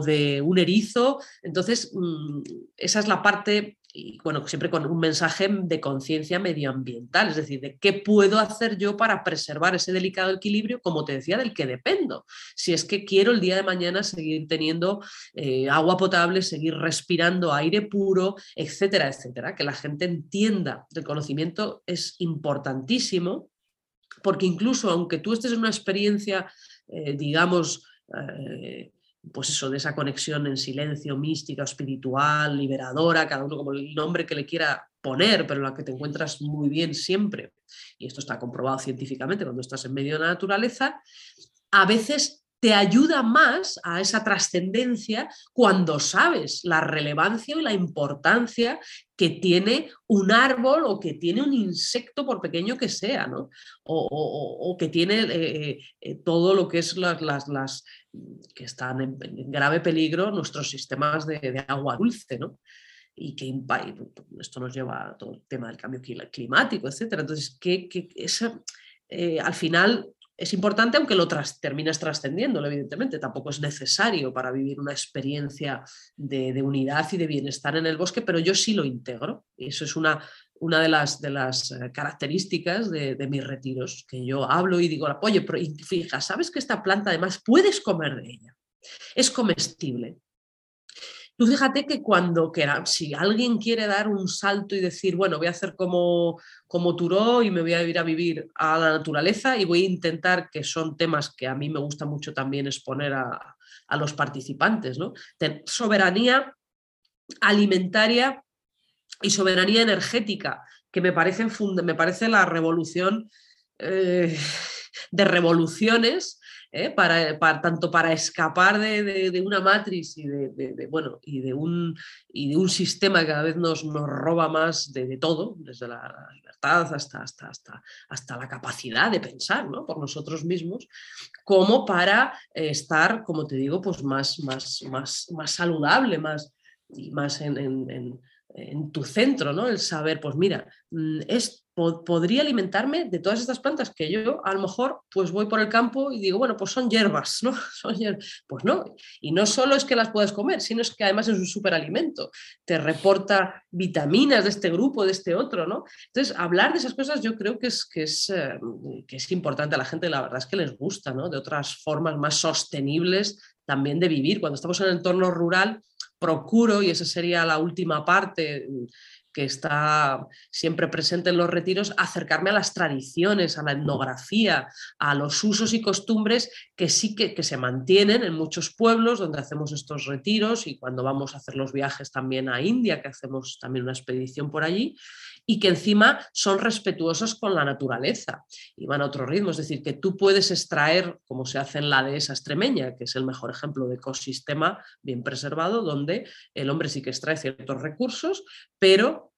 de un erizo. Entonces, mm, esa es la parte y bueno, siempre con un mensaje de conciencia medioambiental, es decir, de qué puedo hacer yo para preservar ese delicado equilibrio, como te decía, del que dependo. Si es que quiero el día de mañana seguir teniendo eh, agua potable, seguir respirando aire puro, etcétera, etcétera. Que la gente entienda el conocimiento es importantísimo, porque incluso aunque tú estés en una experiencia, eh, digamos, eh, pues eso, de esa conexión en silencio, mística, espiritual, liberadora, cada uno como el nombre que le quiera poner, pero en la que te encuentras muy bien siempre, y esto está comprobado científicamente cuando estás en medio de la naturaleza, a veces te ayuda más a esa trascendencia cuando sabes la relevancia y la importancia que tiene un árbol o que tiene un insecto, por pequeño que sea, ¿no? o, que tiene eh, eh, todo lo que es las, que están en, grave peligro nuestros sistemas de, agua dulce, ¿no? y que esto nos lleva a todo el tema del cambio climático, etc. Entonces, que, eh, al final es importante aunque lo termines trascendiendo, evidentemente. Tampoco es necesario para vivir una experiencia de, unidad y de bienestar en el bosque, pero yo sí lo integro. Eso es una, una de, las, de las eh, características de, mis retiros, que yo hablo y digo, oye, pero fija, ¿sabes que esta planta además puedes comer de ella? Es comestible. Tú fíjate que cuando quiera, si alguien quiere dar un salto y decir, bueno, voy a hacer como, como Turó y me voy a ir a vivir a la naturaleza y voy a intentar, que son temas que a mí me gusta mucho también exponer a, los participantes, ¿no? soberanía alimentaria y soberanía energética, que me parece, me parece la revolución eh, de revoluciones ¿eh? para, tanto para escapar de, una matriz y de, bueno, y de, un, y de un sistema que cada vez nos, nos roba más de, todo, desde la libertad hasta, hasta, hasta, hasta la capacidad de pensar por nosotros mismos, como para eh, estar, como te digo, pues más, más, más, más saludable, más, y más en, en, en tu centro, ¿no? El saber, pues mira, mm, podría alimentarme de todas estas plantas que yo a lo mejor pues voy por el campo y digo, bueno, pues son hierbas, ¿no? [LAUGHS] Son Pues no, y no solo es que las puedas comer, sino es que además es un superalimento, te reporta vitaminas de este grupo, de este otro, ¿no? Entonces, hablar de esas cosas yo creo que es, que es, eh, que es importante a la gente, la verdad es que les gusta, ¿no? De otras formas más sostenibles también de vivir. Cuando estamos en el entorno rural, procuro, y esa sería la última parte, que está siempre presente en los retiros, acercarme a las tradiciones, a la etnografía, a los usos y costumbres que sí que, que, se mantienen en muchos pueblos donde hacemos estos retiros y cuando vamos a hacer los viajes también a India, que hacemos también una expedición por allí, y que encima son respetuosos con la naturaleza y van a otro ritmo. Es decir, que tú puedes extraer, como se hace en la dehesa extremeña, que es el mejor ejemplo de ecosistema bien preservado, donde el hombre sí que extrae ciertos recursos, pero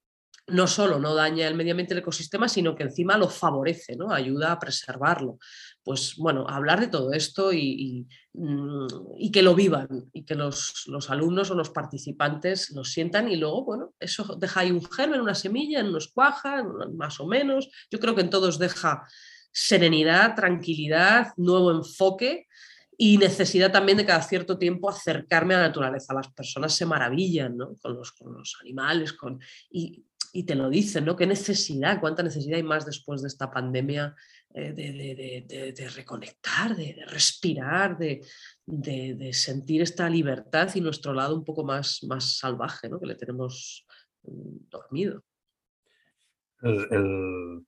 no solo no daña el medio ambiente el ecosistema, sino que encima lo favorece, ¿no? ayuda a preservarlo. Pues bueno, hablar de todo esto y, mm, que lo vivan y que los, alumnos o los participantes lo sientan y luego, bueno, eso deja ahí un germen, una semilla, en unos cuaja, más o menos. Yo creo que en todos deja serenidad, tranquilidad, nuevo enfoque y necesidad también de cada cierto tiempo acercarme a la naturaleza. Las personas se maravillan con, los, con los animales con, y y te lo dicen, ¿no? ¿Qué necesidad, cuánta necesidad hay más después de esta pandemia eh, de, reconectar, de, respirar, de, sentir esta libertad y nuestro lado un poco más, más salvaje, ¿no? Que le tenemos mm, dormido. o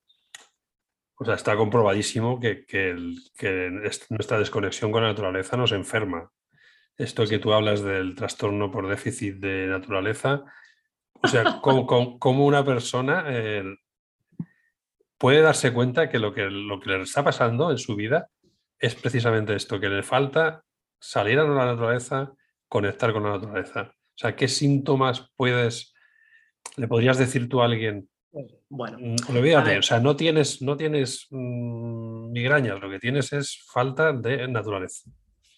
sea, está comprobadísimo que, nuestra desconexión con la naturaleza nos enferma. Esto que tú hablas del trastorno por déficit de naturaleza o sea, [LAUGHS] como, una persona eh, puede darse cuenta que lo, que lo que le está pasando en su vida es precisamente esto, que le falta salir a la naturaleza, conectar con la naturaleza. O sea, ¿qué síntomas puedes, le podrías decir tú a alguien? Bueno, mm, olvídate, o sea, no tienes, no tienes mm, migrañas, lo que tienes es falta de naturaleza.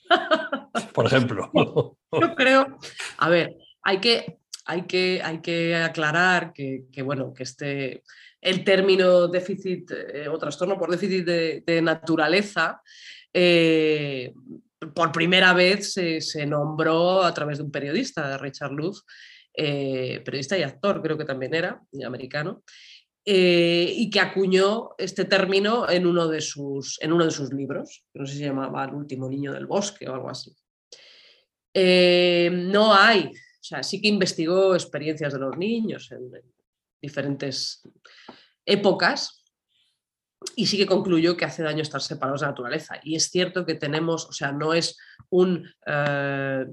[LAUGHS] Por ejemplo. Yo creo, a ver, hay que, hay que, hay que aclarar que, bueno, que este, el término déficit eh, o trastorno por déficit de, naturaleza eh, por primera vez se, nombró a través de un periodista, Richard Luz, eh, periodista y actor creo que también era, americano, y que acuñó este término en uno, de sus, en uno de sus libros, no sé si se llamaba El último niño del bosque o algo así. no hay sea, sí que investigó experiencias de los niños en, diferentes épocas y sí que concluyó que hace daño estar separados de la naturaleza. Y es cierto que tenemos, o sea, no es un... Eh,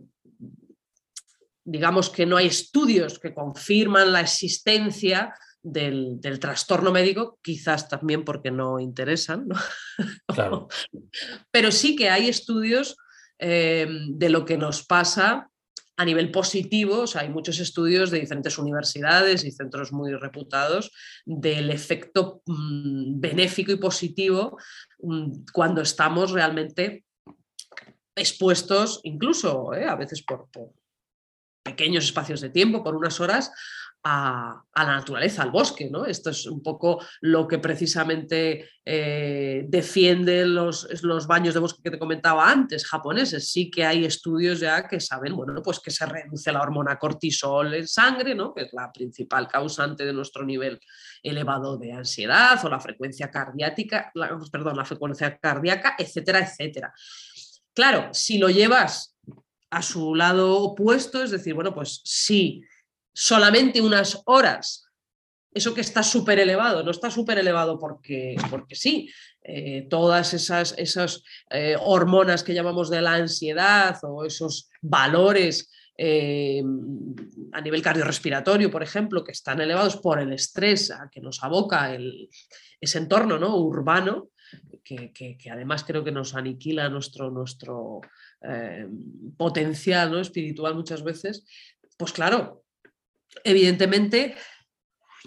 digamos que no hay estudios que confirman la existencia del, trastorno médico, quizás también porque no interesan, [LAUGHS] Claro. pero sí que hay estudios eh, de lo que nos pasa a nivel positivo, o sea, hay muchos estudios de diferentes universidades y centros muy reputados del efecto mm, benéfico y positivo mm, cuando estamos realmente expuestos, incluso eh, a veces por, pequeños espacios de tiempo, por unas horas, a, la naturaleza, al bosque. ¿no? Esto es un poco lo que precisamente eh, defiende los, los, baños de bosque que te comentaba antes, japoneses. Sí que hay estudios ya que saben bueno, pues que se reduce la hormona cortisol en sangre, ¿no? que es la principal causante de nuestro nivel elevado de ansiedad o la frecuencia cardíaca, perdón, la frecuencia cardíaca, etcétera, etcétera. Claro, si lo llevas a su lado opuesto, es decir, bueno, pues sí, solamente unas horas eso que está súper elevado, no está súper elevado porque, porque sí, eh, todas esas, esas eh, hormonas que llamamos de la ansiedad o esos valores eh, a nivel cardiorrespiratorio, por ejemplo, que están elevados por el estrés que nos aboca ese entorno ¿no? urbano, que, además creo que nos aniquila nuestro, nuestro potencial ¿no? espiritual muchas veces, pues claro, evidentemente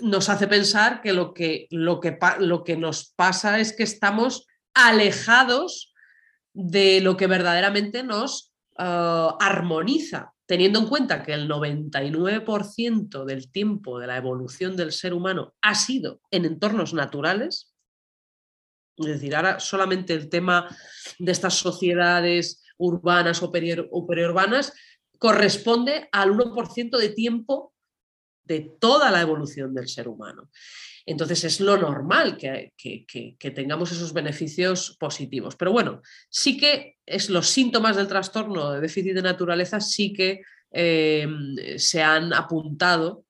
nos hace pensar que lo que, lo que, lo que nos pasa es que estamos alejados de lo que verdaderamente nos ah, armoniza, teniendo en cuenta que el 99% del tiempo de la evolución del ser humano ha sido en entornos naturales. Es decir, ahora solamente el tema de estas sociedades urbanas o periurbanas corresponde al 1% de tiempo de toda la evolución del ser humano. Entonces es lo normal que, tengamos esos beneficios positivos. Pero bueno, sí que es los síntomas del trastorno de déficit de naturaleza sí que em, se han apuntado,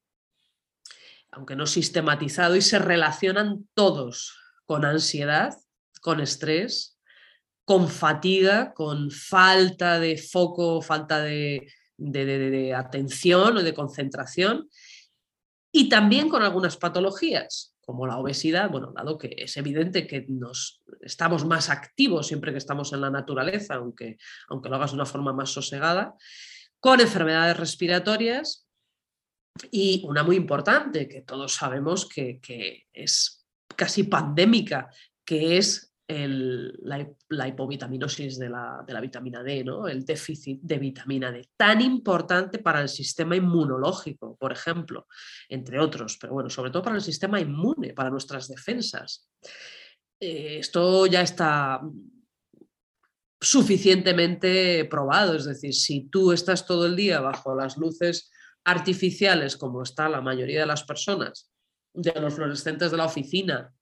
aunque no sistematizado, y se relacionan todos con ansiedad, con estrés, con fatiga, con falta de foco, falta de, de atención o de concentración y también con algunas patologías, como la obesidad, bueno, dado que es evidente que nos estamos más activos siempre que estamos en la naturaleza, aunque, aunque lo hagas de una forma más sosegada, con enfermedades respiratorias y una muy importante que todos sabemos que, que es casi pandémica, que es la, hipovitaminosis de la, vitamina D, ¿no? el déficit de vitamina D, tan importante para el sistema inmunológico, por ejemplo, entre otros, pero bueno, sobre todo para el sistema inmune, para nuestras defensas. Eh, esto ya está suficientemente probado, es decir, si tú estás todo el día bajo las luces artificiales, como está la mayoría de las personas, de los fluorescentes de la oficina,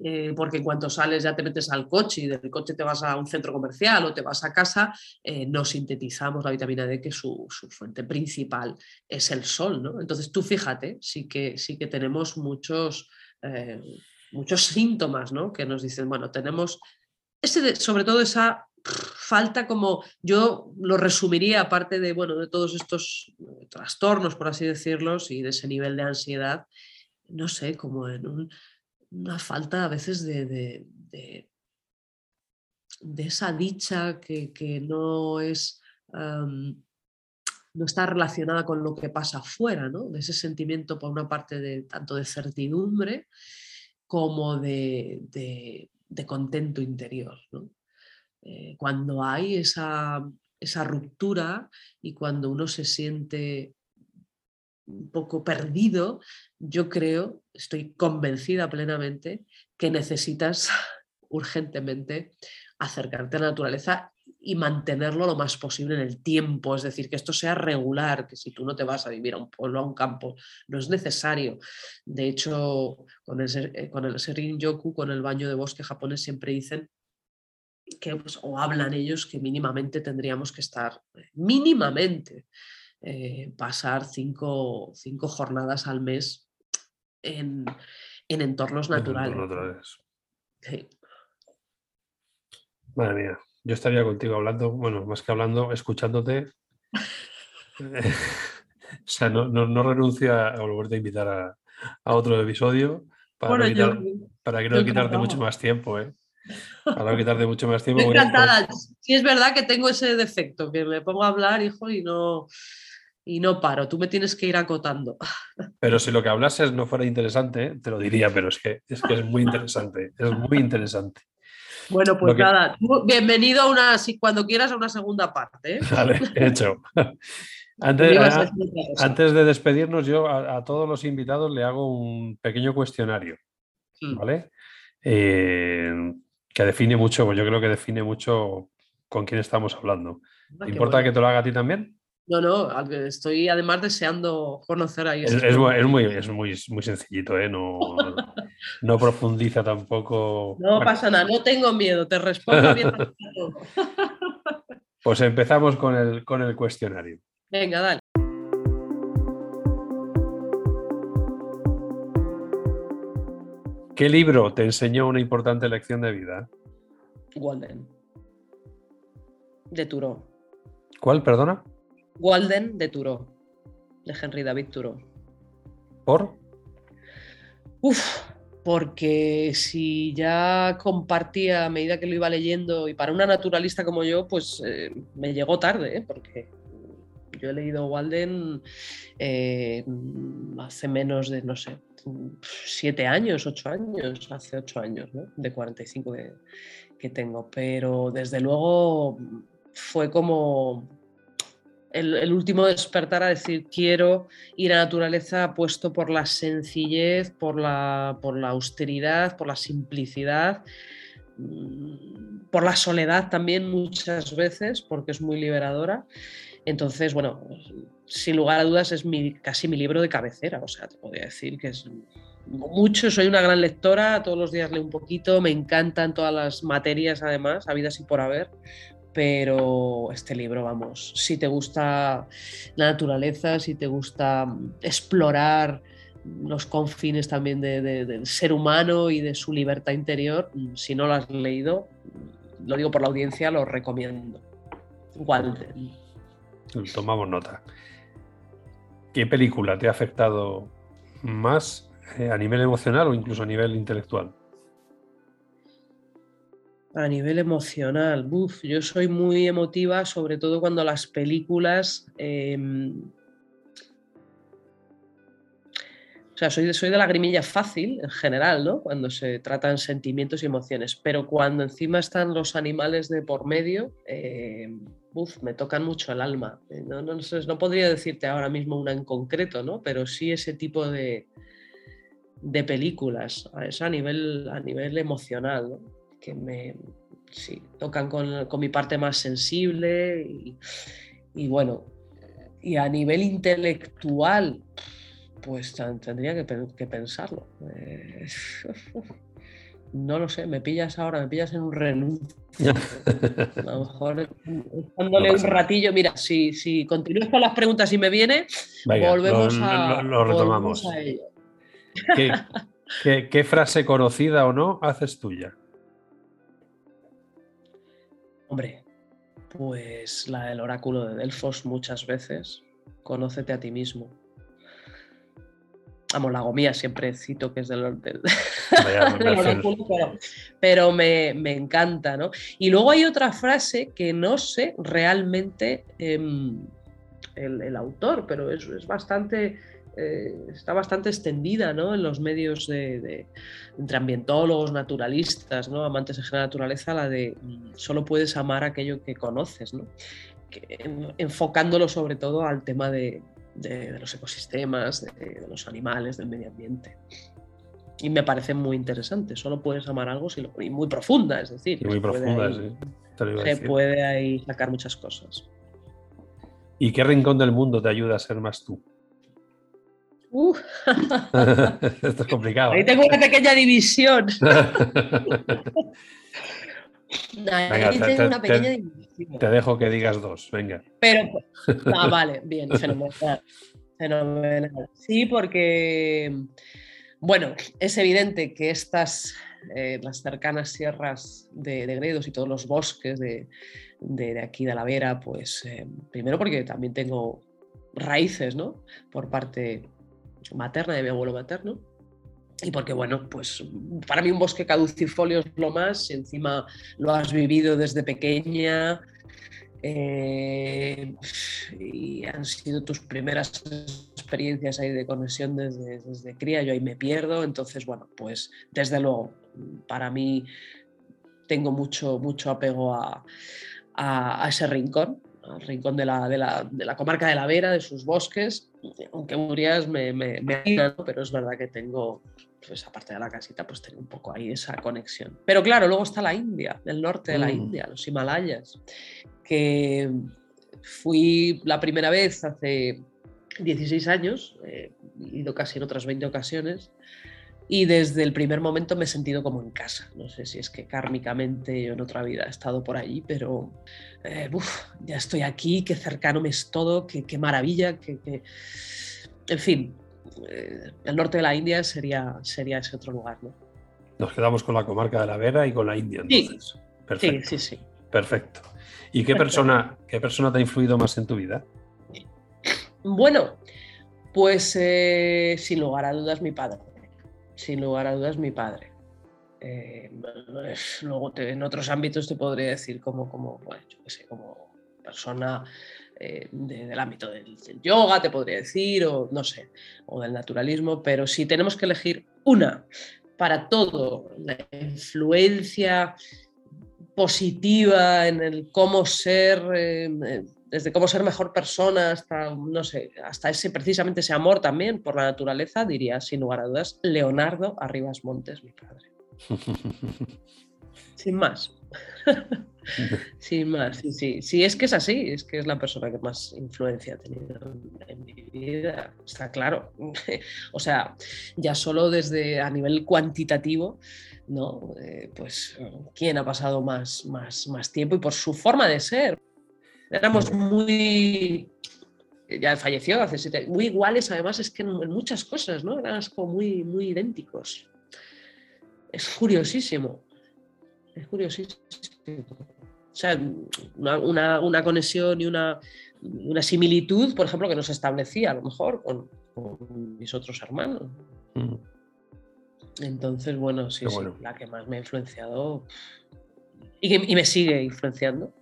eh, porque en cuanto sales ya te metes al coche y del coche te vas a un centro comercial o te vas a casa, eh, no sintetizamos la vitamina D, que su, fuente principal es el sol. ¿no? Entonces tú fíjate, sí que, sí que tenemos muchos, eh, muchos síntomas ¿no? que nos dicen, bueno, tenemos ese, sobre todo esa falta como yo lo resumiría aparte de bueno de todos estos trastornos por así decirlos y de ese nivel de ansiedad no sé como en un una falta a veces de, de, esa dicha que, no es... no está relacionada con lo que pasa afuera, ¿no? de ese sentimiento por una parte de tanto de certidumbre como de, contento interior. Eh, cuando hay esa, esa, ruptura y cuando uno se siente un poco perdido, yo creo, estoy convencida plenamente que necesitas [LAUGHS] urgentemente acercarte a la naturaleza y mantenerlo lo más posible en el tiempo, es decir, que esto sea regular, que si tú no te vas a vivir a un pueblo, a un campo, no es necesario. De hecho, con el, eh, con el Yoku, con el baño de bosque japonés, siempre dicen que, pues, o hablan ellos, que mínimamente tendríamos que estar, eh, mínimamente, eh, pasar cinco, jornadas al mes en, entornos naturales. Madre mía, yo estaría contigo hablando, bueno, más que hablando, escuchándote. [LAUGHS] o sea, no, no, renuncio a volverte a invitar a, otro episodio para, para que no quitarte mucho más tiempo, ¿eh? Para no [LAUGHS] quitarte mucho más tiempo. encantada. Sí, es verdad que tengo ese defecto, que me pongo a hablar, hijo, y no y no paro, tú me tienes que ir acotando. [LAUGHS] Pero si lo que hablases no fuera interesante, te lo diría, pero es que es, que es muy interesante, es muy interesante. Bueno, pues nada, bienvenido a una, si cuando quieras, a una segunda parte. ¿eh? [LAUGHS] Vale, hecho. [LAUGHS] Antes, de despedirnos, yo a, todos los invitados le hago un pequeño cuestionario. ¿vale? Eh, que define mucho, yo creo que define mucho con quién estamos hablando. Ah, ¿Te importa que te lo haga a ti también? No, no, estoy además deseando conocer ahí. Es, es, muy, es muy, muy sencillito, ¿eh? no, [LAUGHS] no, profundiza tampoco. No pasa nada, no tengo miedo, te respondo bien. [LAUGHS] Pues empezamos con el, con el cuestionario. Venga, dale. ¿Qué libro te enseñó una importante lección de vida? Walden. De Turo. ¿Cuál, perdona? Walden de Turo. De Henry David Turo. ¿Por? Uf, porque si ya compartía a medida que lo iba leyendo, y para una naturalista como yo, pues eh, me llegó tarde, ¿eh? porque yo he leído Walden eh, hace menos de, no sé, siete años, ocho años, hace ocho años, ¿no? de 45 que, que tengo, pero desde luego fue como el, último despertar a decir quiero ir a naturaleza apuesto por la sencillez, por la, por la austeridad, por la simplicidad, mm, por la soledad también muchas veces, porque es muy liberadora. Entonces, bueno, sin lugar a dudas es mi, casi mi libro de cabecera, o sea, te podría decir que es mucho, soy una gran lectora, todos los días leo un poquito, me encantan todas las materias además, habidas y por haber, pero este libro, vamos, si te gusta la naturaleza, si te gusta explorar los confines también del ser humano y de su libertad interior, si no lo has leído, lo digo por la audiencia, lo recomiendo. Walden. Tomamos nota. ¿Qué película te ha afectado más eh, a nivel emocional o incluso a nivel intelectual? A nivel emocional, Uf, yo soy muy emotiva, sobre todo cuando las películas... Em, o sea, soy de, soy de lagrimilla fácil en general, ¿no? Cuando se tratan sentimientos y emociones, pero cuando encima están los animales de por medio, em, me tocan mucho el alma. Eh, no, no, no, podría decirte ahora mismo una en concreto, ¿no? Pero sí ese tipo de, de películas, a, a nivel, a nivel emocional, que me tocan con, mi parte más sensible y, bueno, y a nivel intelectual, pues tendría que, pensarlo. Eh, [LAUGHS] no lo sé, me pillas ahora, me pillas en un renuncio. [LAUGHS] A lo mejor dándole un ratillo. Mira, si, si continúas con las preguntas y me viene, volvemos, a, lo, retomamos. [LAUGHS] ¿Qué, frase conocida o no haces tuya? Hombre, pues la del oráculo de Delfos muchas veces. Conócete a ti mismo. Vamos, la gomía siempre cito que es del, [LAUGHS] oráculo, pero, me, encanta, ¿no? Y luego hay otra frase que no sé realmente em, el, autor, pero es bastante eh, está bastante extendida ¿no? en los medios de, entre ambientólogos, naturalistas, ¿no? amantes de la naturaleza, la de mm, solo puedes amar aquello que conoces, ¿no? enfocándolo sobre todo al tema de, los ecosistemas, de, los animales, del medio ambiente. Y me parece muy interesante, solo puedes amar algo si lo, y muy profunda, es decir. muy profunda, Se puede ahí sacar muchas cosas. ¿Y qué rincón del mundo te ayuda a ser más tú? Uh. [LAUGHS] Esto es complicado. Ahí tengo una pequeña división. [LAUGHS] Ahí tengo una pequeña división. Te dejo que digas dos, venga. Pero, ah, vale, bien, fenomenal. Fenomenal. Sí, porque, bueno, es evidente que estas, eh, las cercanas sierras de, Gredos y todos los bosques de, aquí de la Vera, pues, eh, primero porque también tengo raíces, ¿no? Por parte materna, de mi abuelo materno. Y porque, bueno, pues para mí un bosque caducifolio es lo más, encima lo has vivido desde pequeña eh, y han sido tus primeras experiencias ahí de conexión desde, desde cría, yo ahí me pierdo, entonces, bueno, pues desde luego, para mí tengo mucho, mucho apego a, a ese rincón al rincón de la, de, la, de la, comarca de la Vera, de sus bosques, aunque Urias me, me, me pero es verdad que tengo, pues aparte de la casita, pues tengo un poco ahí esa conexión. Pero claro, luego está la India, el norte de la mm. India, los Himalayas, que fui la primera vez hace 16 años, he ido casi en otras 20 ocasiones, y desde el primer momento me he sentido como en casa. No sé si es que kármicamente yo en otra vida he estado por allí, pero eh, ya estoy aquí, qué cercano me es todo, qué, qué maravilla, que, en fin, eh, el norte de la India sería, sería ese otro lugar. ¿no? Nos quedamos con la comarca de la Vera y con la India entonces. Sí, Perfecto. sí, sí. Perfecto. ¿Y qué persona, qué persona te ha influido más en tu vida? Bueno, pues eh, sin lugar a dudas mi padre sin lugar a dudas, mi padre. Eh, luego en otros ámbitos te podría decir como, como, como persona eh, del ámbito del, yoga, te podría decir, o no sé, o del naturalismo, pero si tenemos que elegir una para todo, la influencia positiva en el cómo ser, eh, desde cómo ser mejor persona hasta, no sé, hasta ese precisamente ese amor también por la naturaleza, diría sin lugar a dudas, Leonardo Arribas Montes, mi padre. [LAUGHS] Sin más. [LAUGHS] Sin más, sí, sí. Sí, es que es así, es que es la persona que más influencia ha tenido en mi vida, está claro. [LAUGHS] o sea, ya solo desde a nivel cuantitativo, ¿no? Eh, pues, ¿quién ha pasado más, más, más tiempo y por su forma de ser? Éramos muy. Ya falleció hace siete Muy iguales, además, es que en, muchas cosas, ¿no? Eran como muy, muy idénticos. Es curiosísimo. Es curiosísimo. O sea, una, conexión y una, similitud, por ejemplo, que nos establecía a lo mejor con, mis otros hermanos. Mm. Entonces, bueno, sí, sí, la que más me ha influenciado y, y me sigue influenciando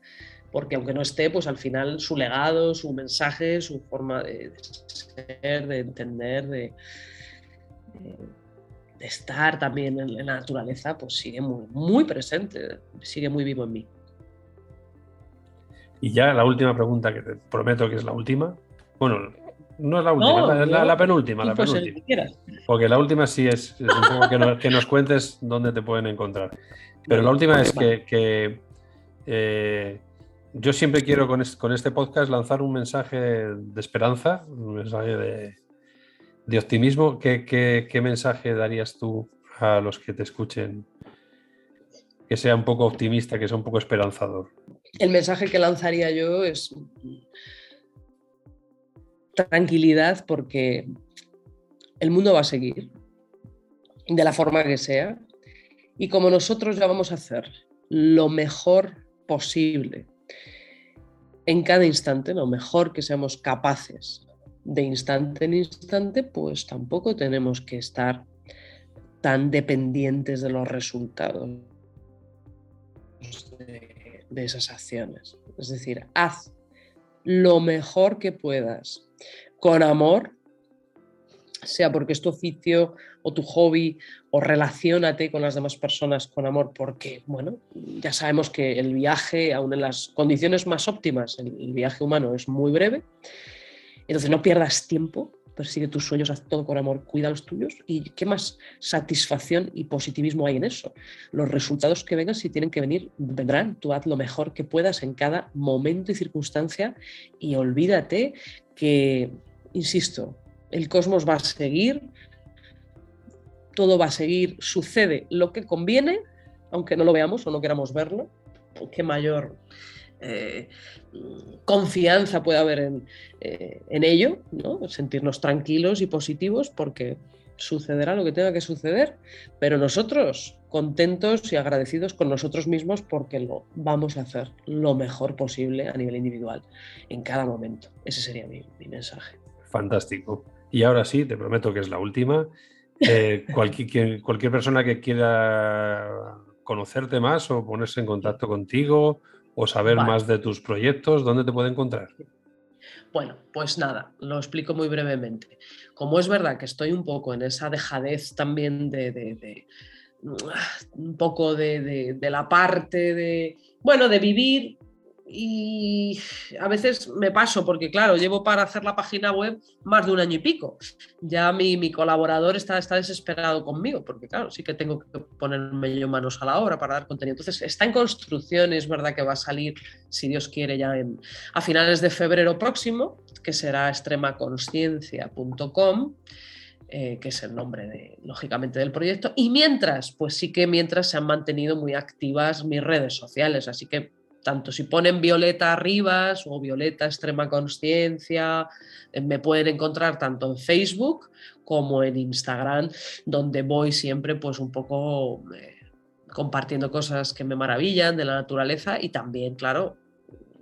porque aunque no esté, pues al final su legado, su mensaje, su forma de, ser, de entender, de, estar también en, la naturaleza, pues sigue muy, muy presente, sigue muy vivo en mí. Y ya la última pregunta, que te prometo que es la última. Bueno, no es la última, es la, penúltima, la pues penúltima. Porque la última sí es, un poco que, nos, cuentes dónde te pueden encontrar. Pero la última es que, eh, yo siempre quiero con este, podcast lanzar un mensaje de esperanza, un mensaje de, optimismo. ¿Qué, mensaje darías tú a los que te escuchen? Que sea un poco optimista, que sea un poco esperanzador. El mensaje que lanzaría yo es tranquilidad porque el mundo va a seguir de la forma que sea y como nosotros ya vamos a hacer lo mejor posible en cada instante, lo mejor que seamos capaces de instante en instante, pues tampoco tenemos que estar tan dependientes de los resultados de, esas acciones. Es decir, haz lo mejor que puedas con amor sea porque es tu oficio o tu hobby o relacionate con las demás personas con amor, porque, bueno, ya sabemos que el viaje, aún en las condiciones más óptimas, el, viaje humano es muy breve, entonces no pierdas tiempo, persigue tus sueños, haz todo con amor, cuida los tuyos y qué más satisfacción y positivismo hay en eso. Los resultados que vengan, si tienen que venir, vendrán, tú haz lo mejor que puedas en cada momento y circunstancia y olvídate que, insisto, el cosmos va a seguir, todo va a seguir, sucede lo que conviene, aunque no lo veamos o no queramos verlo, qué mayor eh, confianza puede haber en, eh, ello, ¿no? sentirnos tranquilos y positivos porque sucederá lo que tenga que suceder, pero nosotros contentos y agradecidos con nosotros mismos porque lo vamos a hacer lo mejor posible a nivel individual en cada momento. Ese sería mi mensaje. Fantástico. Y ahora sí, te prometo que es la última. Eh, cualquier, cualquier persona que quiera conocerte más o ponerse en contacto contigo o saber más de tus proyectos, ¿dónde te puede encontrar? Bueno, pues nada, lo explico muy brevemente. Como es verdad que estoy un poco en esa dejadez también de, un poco de, la parte de, bueno, de vivir y a veces me paso porque, claro, llevo para hacer la página web más de un año y pico. Ya mi, colaborador está, está, desesperado conmigo porque, claro, sí que tengo que ponerme yo manos a la obra para dar contenido. Entonces, está en construcción, es verdad que va a salir, si Dios quiere, ya en, a finales de febrero próximo, que será extremaconsciencia.com. eh, que es el nombre, de, lógicamente, del proyecto. Y mientras, pues sí que mientras se han mantenido muy activas mis redes sociales, así que tanto si ponen Violeta Rivas o Violeta Extrema Conciencia, eh, me pueden encontrar tanto en Facebook como en Instagram, donde voy siempre pues un poco eh, compartiendo cosas que me maravillan de la naturaleza y también, claro,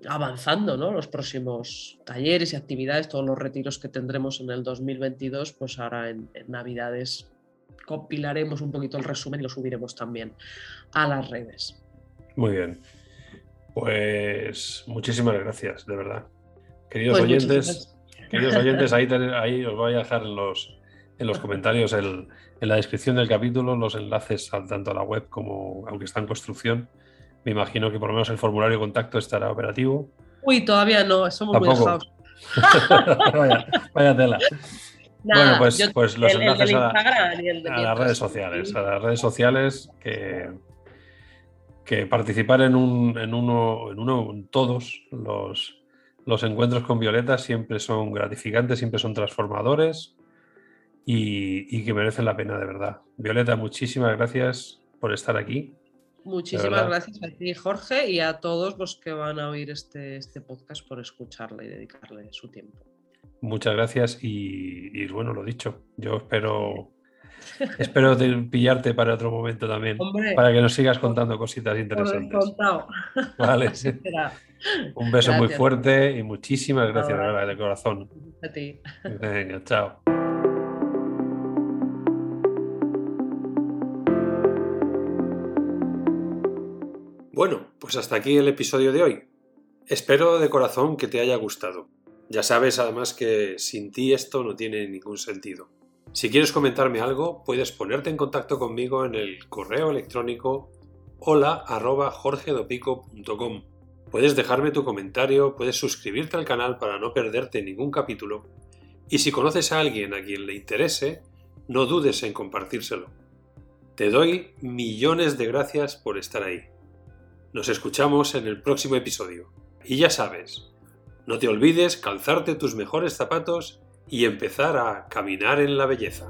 avanzando, ¿no? Los próximos talleres y actividades, todos los retiros que tendremos en el 2022, pues ahora en Navidades compilaremos un poquito el resumen y lo subiremos también a las redes. Muy bien. Pues muchísimas gracias, de verdad. Queridos pues oyentes, queridos oyentes, ahí, [LAUGHS] ahí, os voy a dejar en los, en los comentarios, en la descripción del capítulo, los enlaces tanto a la web como, aunque está en construcción. Me imagino que por lo menos el formulario de contacto estará operativo. Uy, todavía no, somos muy dejados. [LAUGHS] vaya, tela. bueno, pues, pues los enlaces a, a las redes sociales, a las redes sociales que que participar en, un, en uno, en uno, en todos los, los encuentros con Violeta siempre son gratificantes, siempre son transformadores y, que merecen la pena de verdad. Violeta, muchísimas gracias por estar aquí. Muchísimas gracias a ti, Jorge, y a todos los que van a oír este, este podcast por escucharle y dedicarle su tiempo. Muchas gracias y, y bueno, lo dicho, yo espero Espero pillarte para otro momento también, para que nos sigas contando cositas interesantes. Vale. [LAUGHS] Un beso muy fuerte y muchísimas gracias, de verdad, de corazón. A ti. Venga, chao. Bueno, pues hasta aquí el episodio de hoy. Espero de corazón que te haya gustado. Ya sabes además que sin ti esto no tiene ningún sentido. Si quieres comentarme algo, puedes ponerte en contacto conmigo en el correo electrónico hola Puedes dejarme tu comentario, puedes suscribirte al canal para no perderte ningún capítulo. Y si conoces a alguien a quien le interese, no dudes en compartírselo. Te doy millones de gracias por estar ahí. Nos escuchamos en el próximo episodio. Y ya sabes, no te olvides calzarte tus mejores zapatos y empezar a caminar en la belleza.